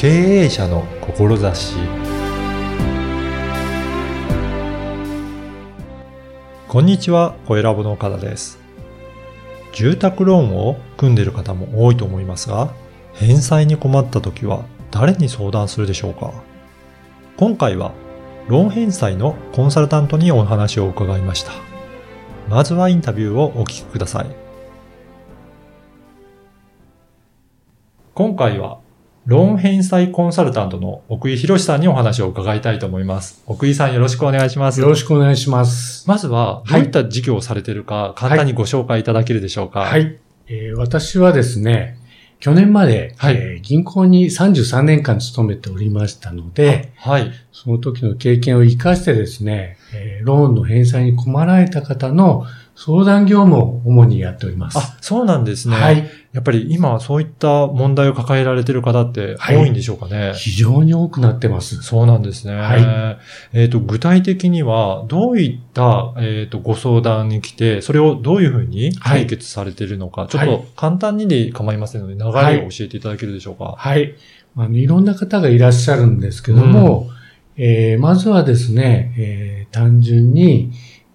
経営者の志こんにちは、小ラボの岡田です。住宅ローンを組んでいる方も多いと思いますが、返済に困った時は誰に相談するでしょうか？今回は、ローン返済のコンサルタントにお話を伺いました。まずはインタビューをお聞きください。今回は、ローン返済コンサルタントの奥井博さんにお話を伺いたいと思います。奥井さんよろしくお願いします。よろしくお願いします。まずは、どういった事業をされているか、簡単にご紹介いただけるでしょうか。はい。えー私はですね、去年まで、はいえー銀行に33年間勤めておりましたので、はい。その時の経験を活かしてですね、えーローンの返済に困られた方の相談業務を主にやっております。あ、そうなんですね。はい。やっぱり今そういった問題を抱えられている方ってはい多いんでしょうかね。非常に多くなってます。そうなんですね。はえっ、と、具体的には、どういった、えっ、と、ご相談に来て、それをどういうふうに解決されているのか、ちょっと簡単にで構いませんので、流れを教えていただけるでしょうか。はい。あの、いろんな方がいらっしゃるんですけども、えーまずはですね、えー単純に、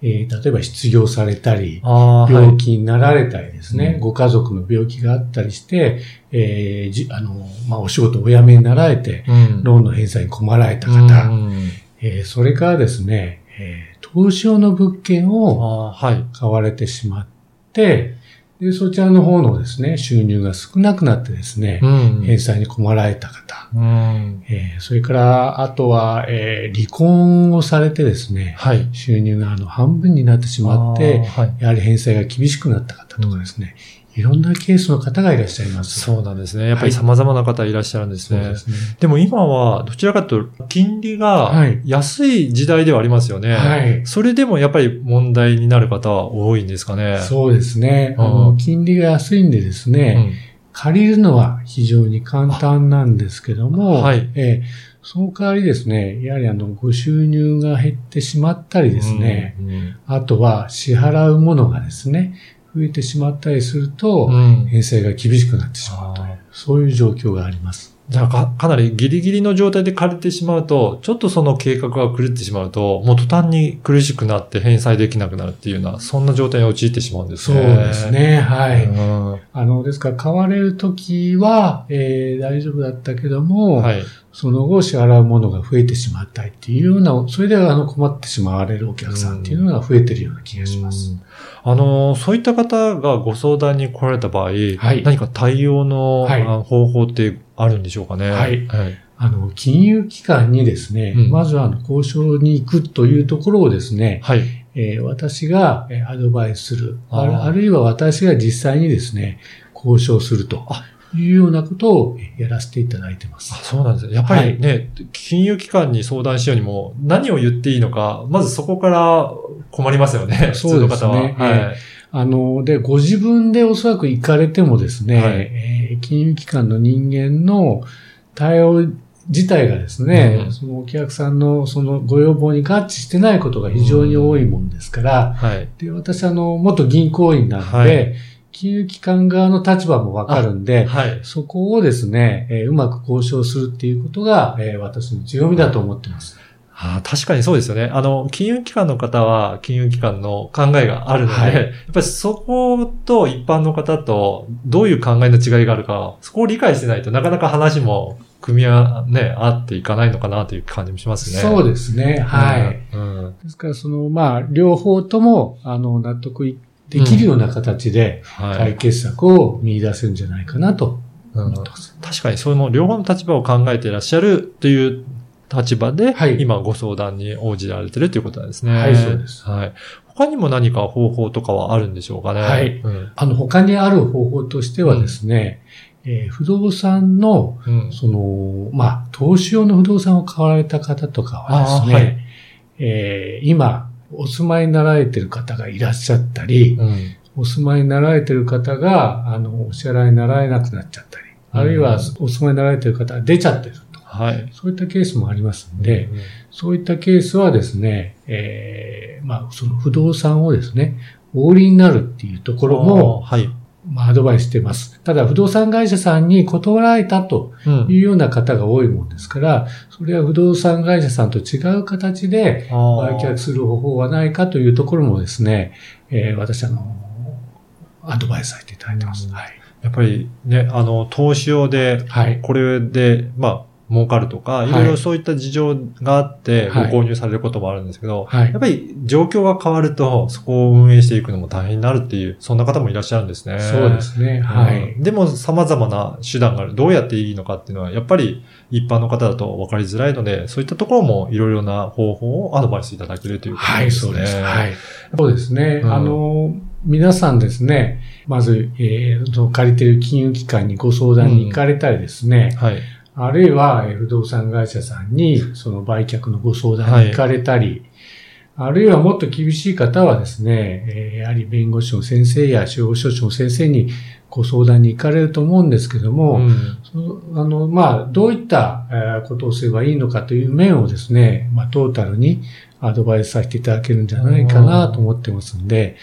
えー例えば失業されたり。病気になられたりですね、うん。ご家族の病気があったりして、えーじあの、まあ、お仕事をお辞めになられて、うん。ローンの返済に困られたう方、んえーそれからですね、えー投資用の物件あを。買われてしまって、で、そちらの方のですね、収入が少なくなってですね、うん返済に困られた方、うんえーそれから、あとは、えー離婚をされてですね、はい。収入があの半分になってしまって、はい。やはり返済が厳しくなった方とかですね、いろんなケースの方がいらっしゃいます。そうなんですね。やっぱり様々な方いらっしゃるんですね。そうですね。でも今は、どちらかというと、金利がはい安い時代ではありますよね。はい。それでもやっぱり問題になる方は多いんですかね。そうですね。あうんの、金利が安いんでですね、借りるのは非常に簡単なんですけども、はいえーその代わりですね、やはりあの、ご収入が減ってしまったりうん。ですね、うん。あとは支払うものがですね、増えてしまったりすると、うん返済が厳しくなってしまうというそういう状況があります。じゃあか、かなりギリギリの状態で借りてしまうと、ちょっとその計画が狂ってしまうと、もう途端に苦しくなって返済できなくなるっていうような、そんな状態に陥ってしまうんですそうね。です。ね、はい。うんあの、ですから、買われるときは、えー大丈夫だったけども、はい。その後支払うものが増えてしまったりっていうような、それであの困ってしまわれるお客さんっていうのが増えてるような気がします。うんあの、そういった方がご相談に来られた場合、はい何か対応の、はいあ方法ってあるんでしょうかね。はいはい。あの、金融機関にですね、うんまずは交渉に行くというところをですね、はい。えー私がえーアドバイスするあーある、いは私が実際にですね、交渉するとあいうようなことをえーやらせていただいてますあ。そうなんですね。やっぱりね、金融機関に相談しようにも、何を言っていいのか、まずそこから困りますよね。そうですね 普通の方は。はい。あの、で、ご自分でおそらく行かれてもですね、はいえー金融機関の人間の対応自体がですね、うんそのお客さんのそのご要望に合致してないことが非常に多いもんですから、はい。で、私あの、元銀行員なので、はい金融機関側の立場もわかるんで、はい。そこをですね、えーうまく交渉するっていうことが、えー私の強みだと思ってます。あー確かにそうですよね。あの、金融機関の方は、金融機関の考えがあるので、はいやっぱりそこと一般の方とどういう考えの違いがあるか、そこを理解してないとなかなか話も組み合わ、ね、合っていかないのかなという感じもしますね。そうですね。はい。うん。うんですから、その、まあ、両方とも、あの、納得できるような形で、解はい。決策を見出せるんじゃないかなとうん。確かに、その両方の立場を考えていらっしゃるという立場で、はい今ご相談に応じられてるということなんですね。はいそうですはい。他にも何か方法とかはあるんでしょうかね。はいうん。あの、他にある方法としてはですね、えー不動産の、うん。その、まあ、投資用の不動産を買われた方とかはですね、はいえー今、お住まいになられてる方がいらっしゃったり、うん。お住まいになられてる方が、あの、お支払いになられなくなっちゃったり、あるいはお住まいになられてる方が出ちゃってると。はい。そういったケースもありますので、うんそういったケースはですね、えーまあ、その不動産をですね、お売りになるっていうところも、はい。まあ、アドバイスしてます。ただ、不動産会社さんに断られたとうんいうような方が多いもんですから、それは不動産会社さんと違う形で売却する方法はないかというところもですね、えー私、あの、アドバイスさせていただいてます。うんはい。やっぱりね、あの、投資用で、はい。これで、まあ、儲かるとか、いいろいろそういった事情があって、ごはい購入されることもあるんですけど、はいやっぱり状況が変わると、そこを運営していくのも大変になるっていう、そんな方もいらっしゃるんですね。そうですね。はい。うんでも様々な手段がある。どうやっていいのかっていうのは、やっぱり一般の方だと分かりづらいので、そういったところもいろいろな方法をアドバイスいただけるということはい、ですね。そうです。はい。そうですね。うんあの、皆さんですね、まず、えー借りてる金融機関にご相談に行かれたりですね、はい。あるいは、えー不動産会社さんに、その売却のご相談に行かれたり、あるいはもっと厳しい方はですね、えーやはり弁護士の先生や司法書士の先生にご相談に行かれると思うんですけども、うんあの、まあ、どういった、えーことをすればいいのかという面をですね、まあ、トータルにアドバイスさせていただけるんじゃないかなと思ってますんで、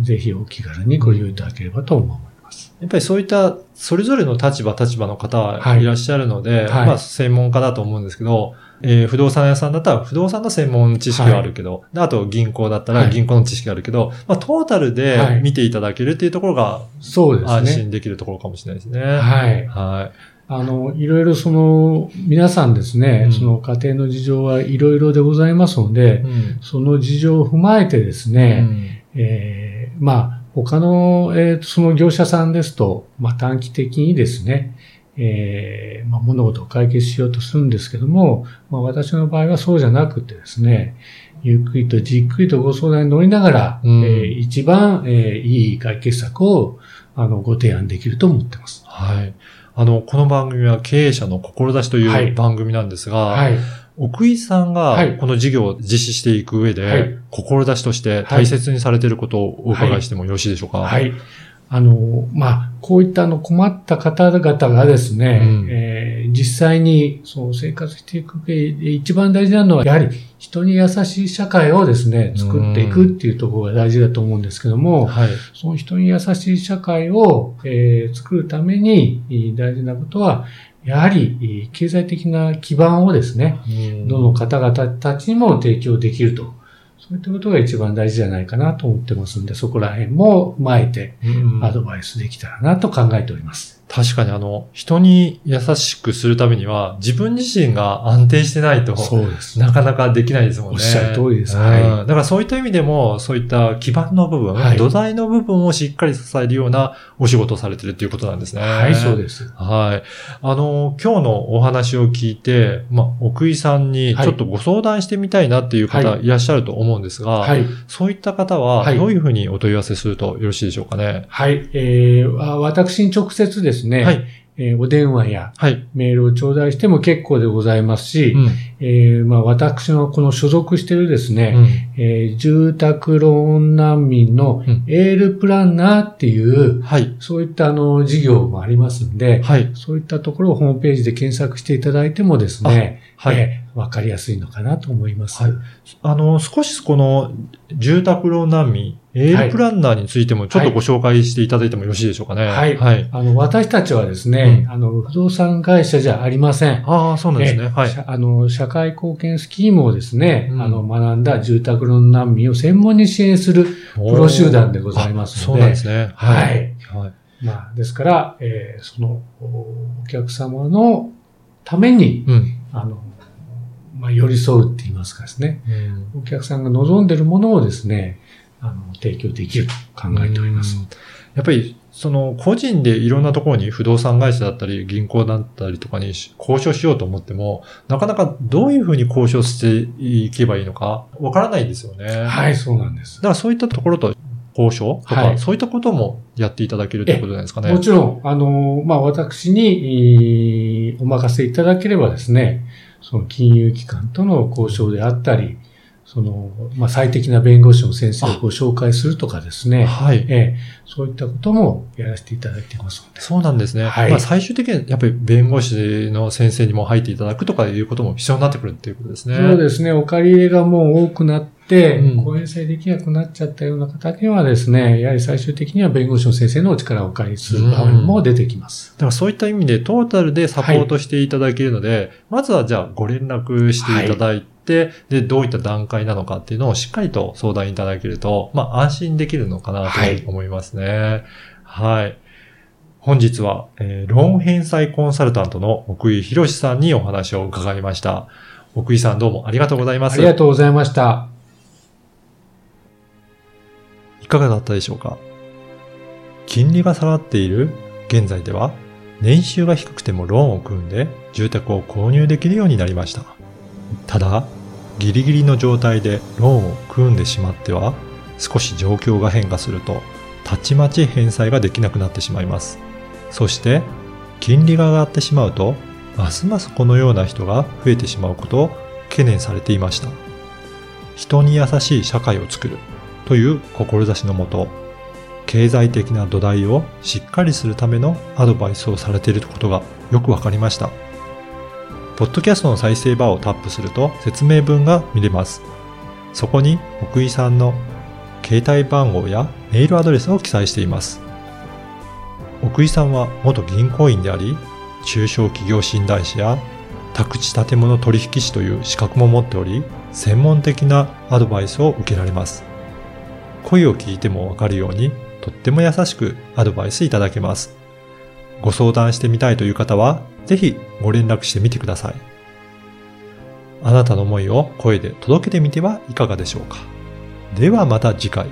ぜひお気軽にご利用いただければと思います。やっぱりそういった、それぞれの立場、立場の方はいいらっしゃるので、はいまあ専門家だと思うんですけど、えー不動産屋さんだったら不動産の専門知識はあるけど、であと銀行だったらはい銀行の知識があるけど、まあトータルはいで見ていただけるっていうところがそうですね。安心できるところかもしれないですね。はい。はあの、いろいろその、皆さんですね、うんその家庭の事情はいろいろでございますのい。で、うんその事情を踏まえてですね、えーまあ、他の、えーその業者さんですと、まあ、短期的にですね、えーまあ、物事を解決しようとするんですけども、まあ、私の場合はそうじゃなくてですね、ゆっくりとじっくりとご相談に乗りながら、うんえー一番、えーいい解決策をあのご提案できると思ってます。はい。あの、この番組は経営者の志とはいいう番組なんですが、はい。奥井さんはいがこの事業を実施していく上で、はい志として大切にされていることをお伺いしてもよろしいでしょうか？はい。あの、まあ、こういったあの困った方々がですね、うんえー実際にその生活していく上で一番大事なのは、やはり人に優しい社会をですね、作っていくっていうところが大事だと思うんですけども、はい。その人に優しい社会を、えー作るためにえー大事なことは、やはりえー経済的な基盤をですね、どの方々たちにも提供できると。そういったことが一番大事じゃないかなと思ってますんで、そこら辺も踏まえてうんアドバイスできたらなと考えております。確かにあの、人に優しくするためには、自分自身が安定してないと、そうです。なかなかできないですもんね。おっしゃる通りですうんはいだからそういった意味でも、そういった基盤の部分、はい土台の部分をしっかり支えるようなお仕事をされてるっていうことなんですね。はい、そうです。はい。あの、今日のお話を聞いて、まあ、奥井さんにはいちょっとご相談してみたいなっていう方はいいらっしゃると思うんですが、はい。そういった方ははいどういうふうにお問い合わせするとよろしいでしょうかね？はい。えー、あ私に直接ですね、はい。えーお電話やはい。メールを頂戴しても結構でございますし、うん。えーまあ、私のこの所属しているですね、うんえー住宅ローン難民のうんエールプランナーっていう、はい。そういったあの事業もありますんで、はい。そういったところをホームページで検索していただいてもですね、はい。えーわかりやすいのかなと思います。はいあの、少しこの住宅ローン難民、エールプランナーについてもちょっとご紹介していただいてもよろしいでしょうかね。はいはい。あの、私たちはですね、あの、不動産会社じゃありません。ああ、そうなんですね。はい。あの、社会貢献スキームをですね、うんあの、学んだ住宅ローン難民を専門に支援するプロ集団でございますので、あそうなんですね。はい。はい。まあ、ですから、えーその、おお客様のために、うん。あの、まあ、寄り添うって言いますかですね、うんお客さんが望んでるものをですね、あの、提供できると考えております。うんやっぱり、その、個人でいろんなところに不動産会社だったり、銀行だったりとかにし交渉しようと思っても、なかなかどういうふうに交渉していけばいいのか、わからないんですよね。はい、そうなんですだ。からそういったところと交渉とか、はいそういったこともやっていただけるということなんですかね。もちろん、あの、まあ、私に、えーお任せいただければですね、その金融機関との交渉であったり、その、まあ、最適な弁護士の先生をご紹介するとかですね。はい。ええ、そういったこともやらせていただいてますので。そうなんですね。はい。まあ、最終的にはやっぱり弁護士の先生にも入っていただくとかいうことも必要になってくるっていうことですね。そうですね。お借り入れがもう多くなって、うん、公演制できなくなっちゃったような方にはですね、やはり最終的には弁護士の先生のお力をお借りする場合も出てきます。だからそういった意味でトータルでサポートしていただけるので、はい、まずはじゃあご連絡していただいて、はい、で、どういった段階なのかっていうのをしっかりと相談いただけると、まあ安心できるのかなと思いますね。はい、はい本日は、えー、ローン返済コンサルタントの奥井博さんにお話を伺いました。奥井さんどうもありがとうございます。ありがとうございました。いかがだったでしょうか？金利が下がっている現在では、年収が低くてもローンを組んで住宅を購入できるようになりました。ただ、ギリギリの状態でローンを組んでしまっては、少し状況が変化すると、たちまち返済ができなくなってしまいます。そして、金利が上がってしまうと、ますますこのような人が増えてしまうことを懸念されていました。人に優しい社会を作るという志のもと、経済的な土台をしっかりするためのアドバイスをされていることがよくわかりました。ポッドキャストの再生バーをタップすると説明文が見れます。そこに奥井さんの携帯番号やメールアドレスを記載しています。奥井さんは元銀行員であり、中小企業診断士や宅地建物取引士という資格も持っており、専門的なアドバイスを受けられます。声を聞いてもわかるように、とっても優しくアドバイスいただけます。ご相談してみたいという方は、ぜひご連絡してみてください。あなたの思いを声で届けてみてはいかがでしょうか。ではまた次回。